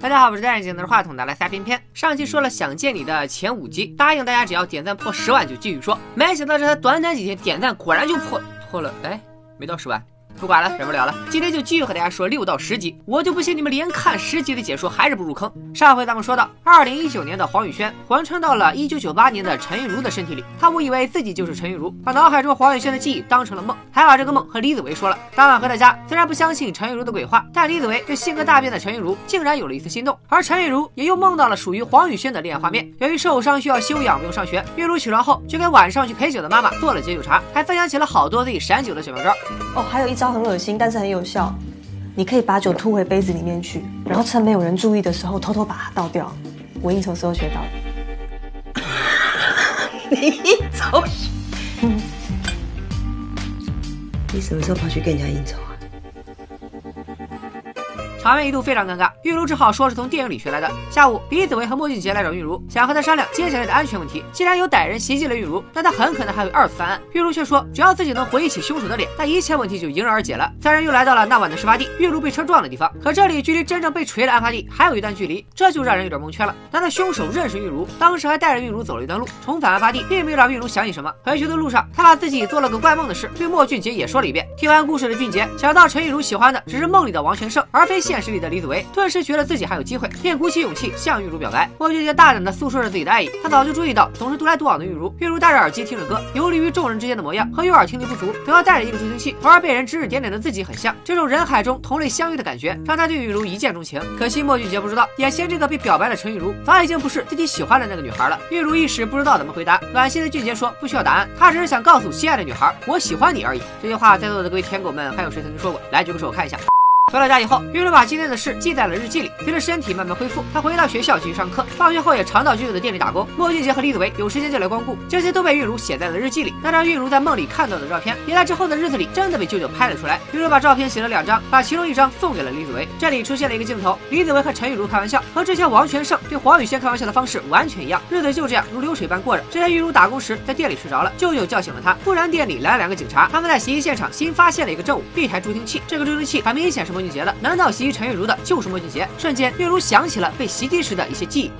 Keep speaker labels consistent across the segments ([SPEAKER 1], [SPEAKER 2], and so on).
[SPEAKER 1] 大家好，我是戴眼镜拿着话筒的来撒偏偏。上期说了想见你的前五集，答应大家只要点赞破十万就继续说。没想到这才短短几天，点赞果然就破破了，哎，没到十万。不管了，忍不了了，今天就继续和大家说六到十集。我就不信你们连看十集的解说还是不入坑。上回咱们说到，二零一九年的黄宇轩魂穿到了一九九八年的陈玉茹的身体里，他误以为自己就是陈玉茹，把脑海中黄宇轩的记忆当成了梦，还把这个梦和李子维说了。当晚回到家，虽然不相信陈玉茹的鬼话，但李子维对性格大变的陈玉茹竟然有了一丝心动，而陈玉茹也又梦到了属于黄宇轩的恋爱画面。由于受伤需要休养，不用上学，韵如起床后就给晚上去陪酒的妈妈做了解酒茶，还分享起了好多自己闪酒的小妙招。
[SPEAKER 2] 哦，还有一招很恶心，但是很有效。你可以把酒吐回杯子里面去，然后趁没有人注意的时候偷偷把它倒掉。我应酬时候学到的。
[SPEAKER 3] 你应酬？你什么时候跑去跟人家应酬啊？
[SPEAKER 1] 场面一度非常尴尬，玉茹只好说是从电影里学来的。下午，李子维和莫俊杰来找玉茹，想和她商量接下来的安全问题。既然有歹人袭击了玉茹，那他很可能还会二次犯案。玉茹却说，只要自己能回忆起凶手的脸，那一切问题就迎刃而解了。三人又来到了那晚的事发地，玉茹被车撞的地方。可这里距离真正被锤的案发地还有一段距离，这就让人有点蒙圈了。难道凶手认识玉茹，当时还带着玉茹走了一段路？重返案发地，并没有让玉茹想起什么。回去的路上，他把自己做了个怪梦的事对莫俊杰也说了一遍。听完故事的俊杰想到陈玉茹喜欢的只是梦里的王全胜，而非现实里的李子维。顿时觉得自己还有机会，便鼓起勇气向玉茹表白。莫俊杰大胆地诉说着自己的爱意，他早就注意到总是独来独往的玉茹。玉茹戴着耳机听着歌，游离于众人之间的模样，和右耳听力不足，都要带着一个助听器，从而被人指指点点的自己很像。这种人海中同类相遇的感觉，让他对玉茹一见钟情。可惜莫俊杰不知道，眼前这个被表白的陈玉茹，早已经不是自己喜欢的那个女孩了。玉茹一时不知道怎么回答，暖心的俊杰说不需要答案，他只是想告诉心爱的女孩，我喜欢你而已。这句话在座的各位舔狗们，还有谁曾经说过？来举个手我看一下。回到家以后，玉茹把今天的事记在了日记里。随着身体慢慢恢复，她回到学校继续上课。放学后也常到舅舅的店里打工。莫俊杰和李子维有时间就来光顾，这些都被玉茹写在了日记里。那张玉茹在梦里看到的照片，也在之后的日子里真的被舅舅拍了出来。玉茹把照片洗了两张，把其中一张送给了李子维。这里出现了一个镜头，李子维和陈玉茹开玩笑，和之前王全胜对黄雨轩开玩笑的方式完全一样。日子就这样如流水般过着。之前玉茹打工时在店里睡着了，舅舅叫醒了她。突然店里来了两个警察，他们在袭击现场新发现了一个证物，一台助听器。这个助听器很明显是莫俊杰的，难道？袭击陈玉茹的就是莫俊杰，瞬间月如想起了被袭击时的一些记忆。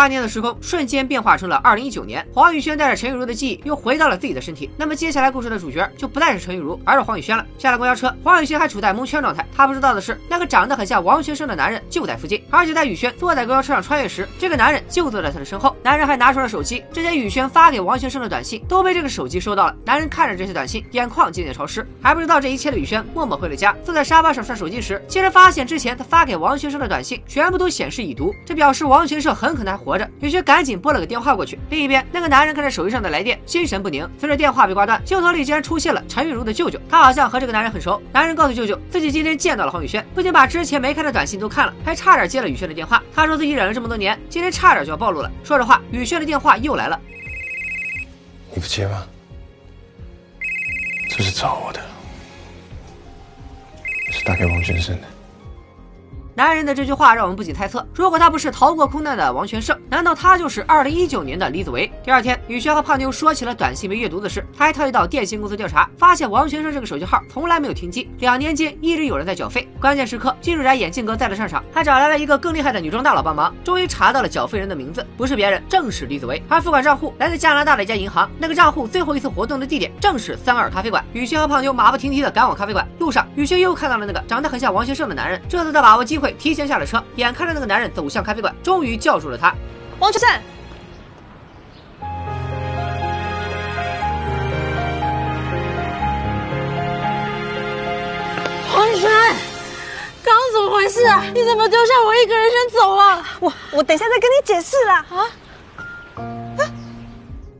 [SPEAKER 1] 八年的时空瞬间变化成了二零一九年，黄宇轩带着陈玉茹的记忆又回到了自己的身体。那么接下来故事的主角就不再是陈玉茹，而是黄宇轩了。下了公交车，黄宇轩还处在蒙圈状态。他不知道的是，那个长得很像王学生的男人就在附近，而且在宇轩坐在公交车上穿越时，这个男人就坐在他的身后。男人还拿出了手机，之前宇轩发给王学生的短信都被这个手机收到了。男人看着这些短信，眼眶渐渐潮湿。还不知道这一切的宇轩默默回了家，坐在沙发上刷手机时，竟然发现之前他发给王学生的短信全部都显示已读，这表示王学生很可能还活着。宇轩赶紧拨了个电话过去。另一边，那个男人看着手机上的来电，心神不宁。随着电话被挂断，镜头里竟然出现了陈玉茹的舅舅，他好像和这个男人很熟。男人告诉舅舅，自己今天见到了黄宇轩，不仅把之前没看的短信都看了，还差点接了宇轩的电话。他说自己忍了这么多年，今天差点就要暴露了。说着话，宇轩的电话又来了。
[SPEAKER 4] 你不接吗？这是找我的，是打给王全胜的。
[SPEAKER 1] 男人的这句话让我们不禁猜测：如果他不是逃过空难的王全胜，难道他就是二零一九年的李子维？第二天，宇轩和胖妞说起了短信被阅读的事，他还特意到电信公司调查，发现王全胜这个手机号从来没有停机，两年间一直有人在缴费。关键时刻，金主宅眼镜哥再次上场，还找来了一个更厉害的女装大佬帮忙，终于查到了缴费人的名字，不是别人，正是李子维。而付款账户来自加拿大的一家银行，那个账户最后一次活动的地点正是三二咖啡馆。宇轩和胖妞马不停蹄的赶往咖啡馆，路上，宇轩又看到了那个长得很像王全胜的男人，这次他把握机会提前下了车。眼看着那个男人走向咖啡馆，终于叫住了他。
[SPEAKER 2] 王全胜，
[SPEAKER 5] 黄轩，刚刚怎么回事啊？你怎么丢下我一个人先走了？
[SPEAKER 2] 我我等一下再跟你解释啦。啊，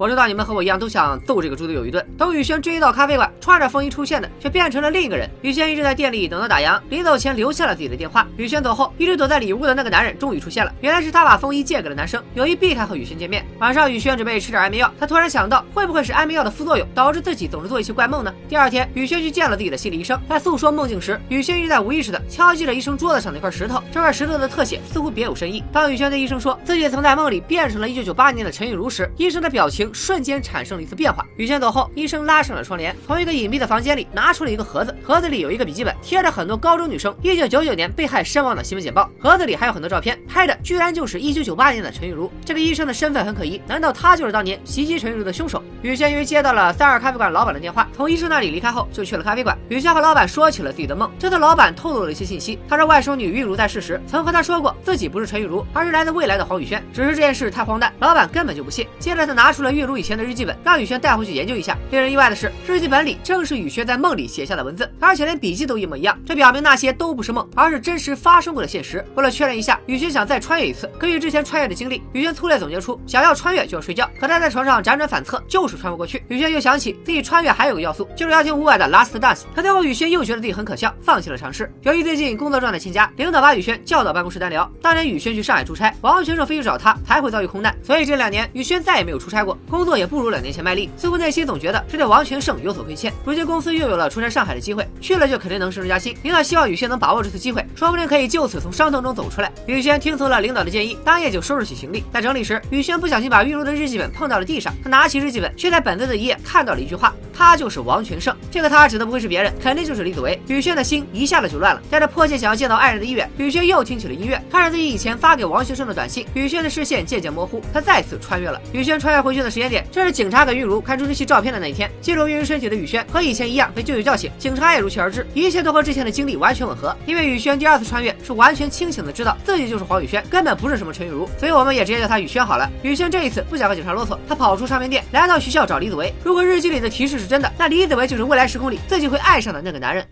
[SPEAKER 1] 我知道你们和我一样都想揍这个猪队友一顿。等宇轩追到咖啡馆，穿着风衣出现的却变成了另一个人。宇轩一直在店里等到打烊，临走前留下了自己的电话。宇轩走后，一直躲在里屋的那个男人终于出现了，原来是他把风衣借给了男生，有意避开和宇轩见面。晚上，宇轩准备吃点安眠药，他突然想到，会不会是安眠药的副作用导致自己总是做一些怪梦呢？第二天，宇轩去见了自己的心理医生，在诉说梦境时，宇轩一直在无意识的敲击着医生桌子上的那块石头，这块石头的特写似乎别有深意。当宇轩对医生说自己曾在梦里变成了一九九八年的陈雨茹时，医生的表情瞬间产生了一次变化。宇轩走后，医生拉上了窗帘，从一个隐蔽的房间里拿出了一个盒子，盒子里有一个笔记本，贴着很多高中女生一九九九年被害身亡的新闻简报。盒子里还有很多照片，拍的居然就是一九九八年的陈玉茹。这个医生的身份很可疑，难道他就是当年袭击陈玉茹的凶手？宇轩因为接到了三二咖啡馆老板的电话，从医生那里离开后就去了咖啡馆。宇轩和老板说起了自己的梦，这次老板透露了一些信息。他说外甥女玉茹在世时曾和他说过自己不是陈玉茹，而是来自未来的黄宇轩，只是这件事太荒诞，老板根本就不信。接着他拿出了玉玉茹以前的日记本，让宇轩带回去研究一下。令人意外的是，日记本里正是宇轩在梦里写下的文字，而且连笔记都一模一样。这表明那些都不是梦，而是真实发生过的现实。为了确认一下，宇轩想再穿越一次，根据之前穿越的经历，宇轩粗略总结出，想要穿越就要睡觉。可他在床上辗转反侧，就是穿不过去。宇轩又想起自己穿越还有个要素，就是要听屋外的《Last Dance》。可最后宇轩又觉得自己很可笑，放弃了尝试。由于最近工作状态欠佳，领导把宇轩叫到办公室单聊。当年宇轩去上海出差，王选手飞去找他，才会遭遇空难。所以这两年宇轩再也没有出差过，工作也不如两年前卖力。似乎内心总觉得是对王全胜有所亏欠。如今公司又有了出差上海的机会，去了就肯定能升职加薪。领导希望宇轩能把握这次机会，说不定可以就此从伤痛中走出来。宇轩听从了领导的建议，当夜就收拾起行李。在整理时，宇轩不小心把玉茹的日记本碰到了地上。他拿起日记本，却在本子的一页看到了一句话：“他就是王全胜。”这个他指的不会是别人，肯定就是李子维。宇轩的心一下子就乱了，带着迫切想要见到爱人的意愿，宇轩又听起了音乐，看着自己以前发给王学生的短信，宇轩的视线渐渐模糊，他再次穿越了。宇轩穿越回去的时间点，正是警察给玉茹看助听器照片的那一天。进入玉茹身体的宇轩和以前一样被舅舅叫醒，警察也如期而至，一切都和之前的经历完全吻合。因为宇轩第二次穿越是完全清醒的，知道自己就是黄宇轩，根本不是什么陈玉茹，所以我们也直接叫他宇轩好了。宇轩这一次不想和警察啰嗦，他跑出唱片店，来到学校找李子维。如果日记里的提示是真的，那李子维就是未来时空里自己会爱上的那个男人。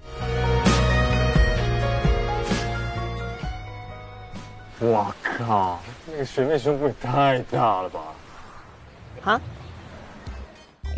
[SPEAKER 6] 我靠，那个学妹胸部也太大了吧！
[SPEAKER 2] 啊？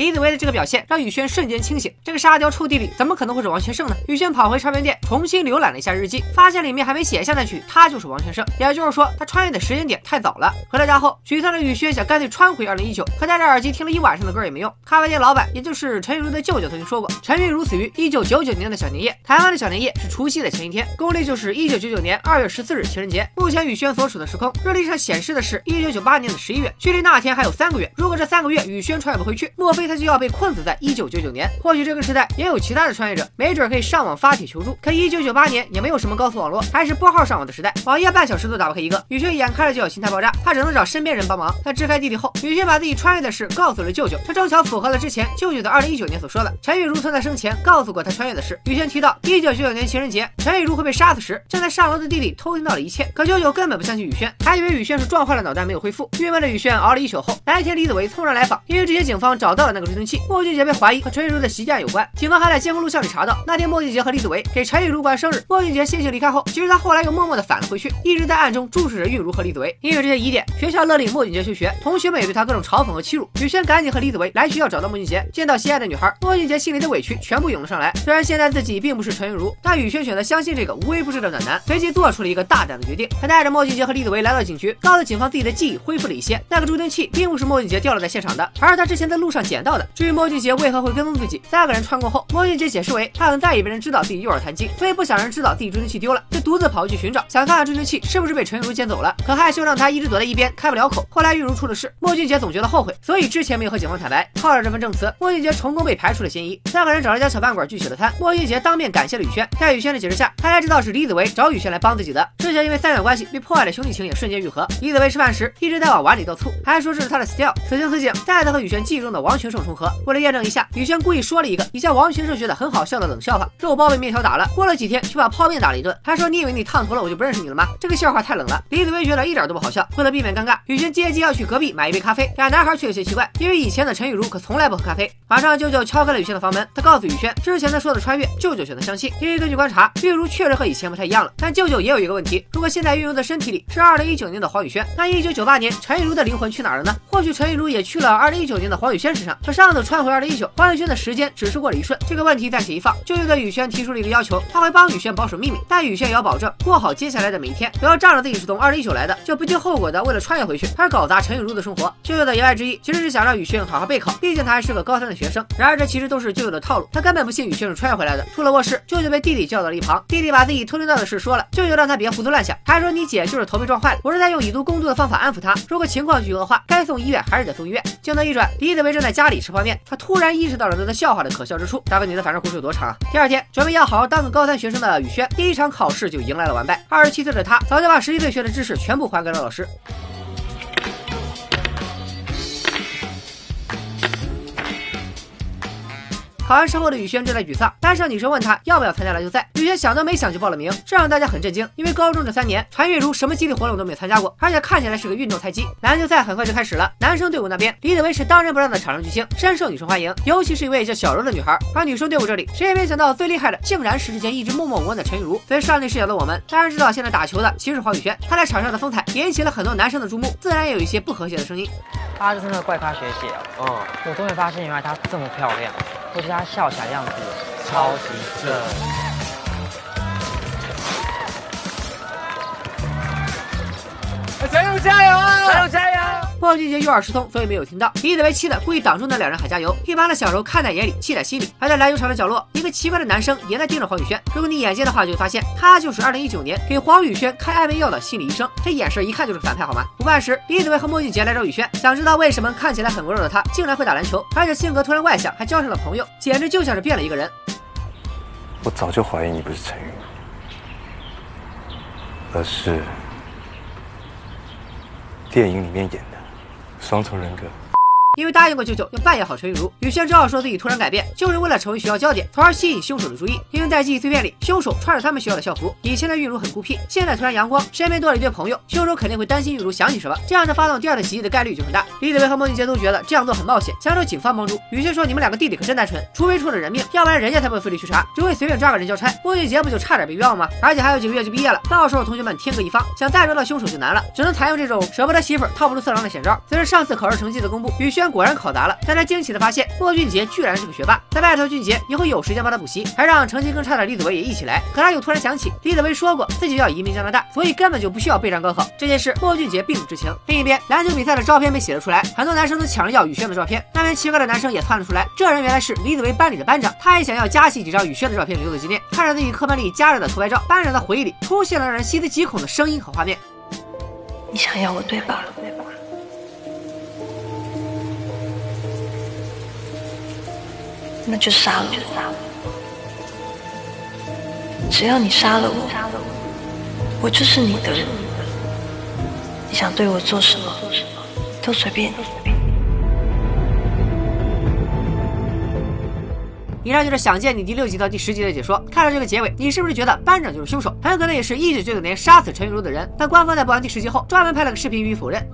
[SPEAKER 1] 李子维的这个表现让宇轩瞬间清醒，这个沙雕臭弟弟怎么可能会是王全胜呢？宇轩跑回唱片店，重新浏览了一下日记，发现里面还没写下那句“他就是王全胜”，也就是说他穿越的时间点太早了。回到家后，沮丧的宇轩想干脆穿回二零一九，可戴着耳机听了一晚上的歌也没用。咖啡店老板，也就是陈玉茹的舅舅曾经说过，陈玉茹死于一九九九年的小年夜，台湾的小年夜是除夕的前一天，公历就是一九九九年二月十四日情人节。目前宇轩所处的时空日历上显示的是一九九八年的十一月，距离那天还有三个月。如果这三个月宇轩穿越不回去，莫非他就要被困死在一九九九年？或许这个时代也有其他的穿越者，没准可以上网发帖求助。可一九九八年也没有什么高速网络，还是拨号上网的时代，网页半小时都打不开一个。宇轩眼看着就要心态爆炸，他只能找身边人帮忙。他支开弟弟后，宇轩把自己穿越的事告诉了舅舅，这正巧符合了之前舅舅的二零一九年所说的陈玉如曾在生前告诉过他穿越的事。宇轩提到一九九九年情人节陈玉如会被杀死时，正在上楼的弟弟偷听到了一切。可舅舅根本不相信宇轩，还以为宇轩是撞坏了脑袋没有恢复。郁闷的宇轩熬了一宿后，白天李子维突然来访，因为这些警方找到了那个追踪器，莫俊杰被怀疑和陈玉茹的袭击案有关。警方还在监控录像里查到，那天莫俊杰和李子维给陈玉茹过生日。莫俊杰先行离开后，其实他后来又默默的返了回去，一直在暗中注视着玉茹和李子维。因为这些疑点，学校勒令莫俊杰休学，同学们也对他各种嘲讽和欺辱。宇轩赶紧和李子维来学校找到莫俊杰，见到心爱的女孩，莫俊杰心里的委屈全部涌了上来。虽然现在自己并不是陈玉茹，但宇轩选择相信这个无微不至的暖男，随即做出了一个大胆的决定。他带着莫俊杰和李子维来到警局，告诉警方自己的记忆恢复了一些。那个助听器并不是莫俊杰掉落在现场的，而是他之前在路上捡到的。至于莫俊杰为何会跟踪自己，三个人穿过后，莫俊杰解释为他很在意别人知道自己右耳弹琴，所以不想人知道自己助听器丢了，就独自跑去寻找，想看看助听器是不是被陈玉茹捡走了。可害羞让他一直躲在一边，开不了口。后来玉茹出了事，莫俊杰总觉得后悔，所以之前没有和警方坦白。靠着这份证词，莫俊杰成功被排除了嫌疑。三个人找了家小饭馆聚起了餐，莫俊杰当面感谢了宇轩。在宇轩的解释下，他才知道是李子维找宇轩来帮自己的。之前因为三角关系被破坏的兄弟情也瞬间愈合。李子维吃饭时一直在往碗里倒醋，还说这是他的 style。此情此景，再次和宇轩记忆中的王全胜重合。为了验证一下，宇轩故意说了一个以前王全胜觉得很好笑的冷笑话：肉包被面条打了，过了几天却把泡面打了一顿，还说你以为你烫头了我就不认识你了吗？这个笑话太冷了。李子薇觉得一点都不好笑。为了避免尴尬，雨轩借机要去隔壁买一杯咖啡。俩男孩却有些奇怪，因为以前的陈雨茹可从来不喝咖啡。马上舅舅敲开了雨轩的房门，他告诉雨轩，之前他说的穿越，舅舅选择相信，因为根据观察，玉茹确实和以前不太一样了。但舅舅也有一个问题，如果现在运用的身体里是二零一九年的黄雨轩，那一九九八年陈雨茹的灵魂去哪了呢？或许陈雨茹也去了二零一九年的黄雨轩身上，可上次穿回二零一九，黄雨轩的时间只是过了一瞬。这个问题暂且一放，舅舅对雨轩提出了一个要求，他会帮雨轩保守秘密，但雨轩也要保证过好接下来的每一天，不要仗着自己是从二零一九来的，就不计后果的为了穿越回去，开始搞砸陈雨茹的。生活。舅舅的。言外之意其实是想让雨轩好好备考，毕竟他还是个高三的。学生。然而这其实都是舅舅的。套路，他根本不信雨轩是穿越回来的。出了卧室，舅舅被弟弟叫到了一旁，弟弟把自己偷听到的。事说了，舅舅让他别胡思乱想，还说你姐就是头被撞坏了，我是在用以毒攻毒的。方法安抚她，如果情况继续恶化，该送医院还是得送医院。镜头一转，李子维正在家里吃泡面，他突然意识到了那个笑话的可笑之处。大哥，你的反正故事有多长啊？第二天，准备要好好当个高三学生的雨轩，第一场考试就迎来了完败。二十七岁的他，早就把十一岁学的知识全部还给了老师。考完试后的雨轩正在沮丧，班上女生问他要不要参加篮球赛，雨轩想都没想就报了名，这让大家很震惊，因为高中这三年，传月如什么激励活动都没有参加过，而且看起来是个运动菜鸡。篮球赛很快就开始了，男生队伍那边，李子维是当仁不让的场上巨星，深受女生欢迎，尤其是一位叫小柔的女孩。而女生队伍这里，谁也没想到最厉害的竟然是之前一直默默无闻的陈雨茹。作为上帝视角的我们，当然知道现在打球的其实是黄雨轩，他在场上的风采引起了很多男生的注目，自然也有一些不和谐的声音。
[SPEAKER 7] 她就是那个怪咖学姐哦，嗯，我终于发现原来她这么漂亮。而且他笑起来的样子超级正。
[SPEAKER 6] 加油加油啊！
[SPEAKER 7] 加油加油！
[SPEAKER 1] 莫俊杰右耳失聪，所以没有听到。李子维气的故意挡住那两人喊加油，一旁的小柔看在眼里，气在心里。而在篮球场的角落，一个奇怪的男生也在盯着黄宇轩。如果你眼尖的话，就会发现他就是2019年给黄宇轩开安眠药的心理医生。这眼神一看就是反派，好吗？午饭时，李子维和莫俊杰来找宇轩，想知道为什么看起来很温柔的他竟然会打篮球，而且性格突然外向，还交上了朋友，简直就像是变了一个人。
[SPEAKER 4] 我早就怀疑你不是陈宇，而是电影里面演的双重人格。
[SPEAKER 1] 因为答应过舅舅要扮演好陈玉茹，雨轩只好说自己突然改变，就是为了成为学校焦点，从而吸引凶手的注意。因为在记忆碎片里，凶手穿着他们学校的校服。以前的玉茹很孤僻，现在突然阳光，身边多了一堆朋友，凶手肯定会担心玉茹想起什么，这样他发动第二次袭击的概率就很大。李子维和孟俊杰都觉得这样做很冒险，想找警方帮助。雨轩说：“你们两个弟弟可真单纯，除非出了人命，要不然人家才不会费力去查，只会随便抓个人交差。孟俊杰不就差点被冤枉吗？而且还有几个月就毕业了，到时候同学们天各一方，想再抓到凶手就难了，只能采用这种舍不得媳妇套不住色狼的险招。随着上次考试成绩的公布，雨轩果然考砸了。但他惊奇的发现，莫俊杰居然是个学霸。在拜托俊杰以后有时间帮他补习，还让成绩更差的李子维也一起来。可他又突然想起，李子维说过自己要移民加拿大，所以根本就不需要备战高考。这件事，莫俊杰并不知情。另一边，篮球比赛的照片被写了出来，很多男生都抢着要雨轩的照片。那边奇怪的男生也窜了出来，这人原来是李子维班里的班长，他也想要加戏几张雨轩的照片留作纪念。看着自己课本里夹着的偷拍照，班长的回忆里出现了让人细思极恐的声音和画面。
[SPEAKER 3] 你想要我对吧对吧？那就杀了我！只要你杀了我，我就是你的人。你想对我做什么，都随便你。
[SPEAKER 1] 以上就是《想见你》第六集到第十集的解说。看到这个结尾，你是不是觉得班长就是凶手？很可能也是一九九九年杀死陈雨茹的人。但官方在播完第十集后，专门拍了个视频予以否认。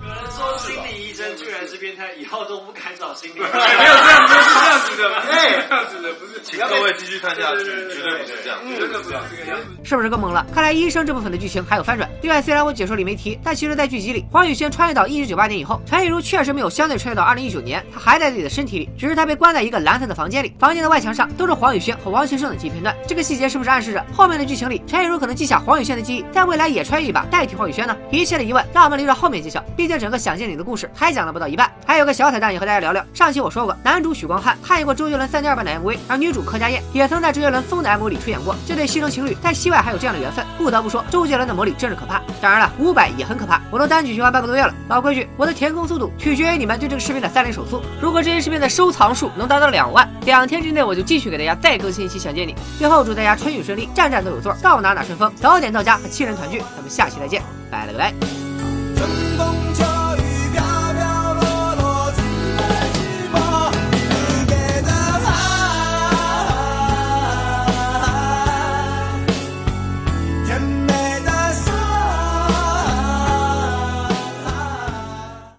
[SPEAKER 8] 是变态，以后都不敢找心理。没有
[SPEAKER 6] 这样，不是这样子的，
[SPEAKER 8] 哎，
[SPEAKER 6] 这样子的，不是。请各位继续看下去，绝对不是这样，绝对不是这个样子。
[SPEAKER 1] 是不是更懵了？看来医生这部分的剧情还有翻转。另外，虽然我解说里没提，但其实，在剧集里，黄宇轩穿越到一九九八年以后，陈雨茹确实没有相对穿越到二零一九年，她还在自己的身体里，只是她被关在一个蓝色的房间里，房间的外墙上都是黄宇轩和王学胜的记忆片段。这个细节是不是暗示着后面的剧情里，陈雨茹可能记下黄宇轩的记忆，在未来也穿越一把代替黄宇轩呢？一切的疑问让我们留着后面揭晓。毕竟整个想见你的故事还讲了不到一半。还有个小彩蛋也和大家聊聊，上期我说过，男主许光汉参演过周杰伦三点二版的 MV，而女主柯佳燕也曾在周杰伦疯的 MV 里出演过。这对西城情侣在戏外还有这样的缘分，不得不说周杰伦的魔力真是可怕。当然了，五百也很可怕。我都单曲循环半个多月了。老规矩，我的填空速度取决于你们对这个视频的三连手速。如果这些视频的收藏数能达到两万，两天之内我就继续给大家再更新一期想见你。最后祝大家春雨顺利，站站都有座，到哪哪顺风，早点到家和亲人团聚。咱们下期再见，拜了个拜。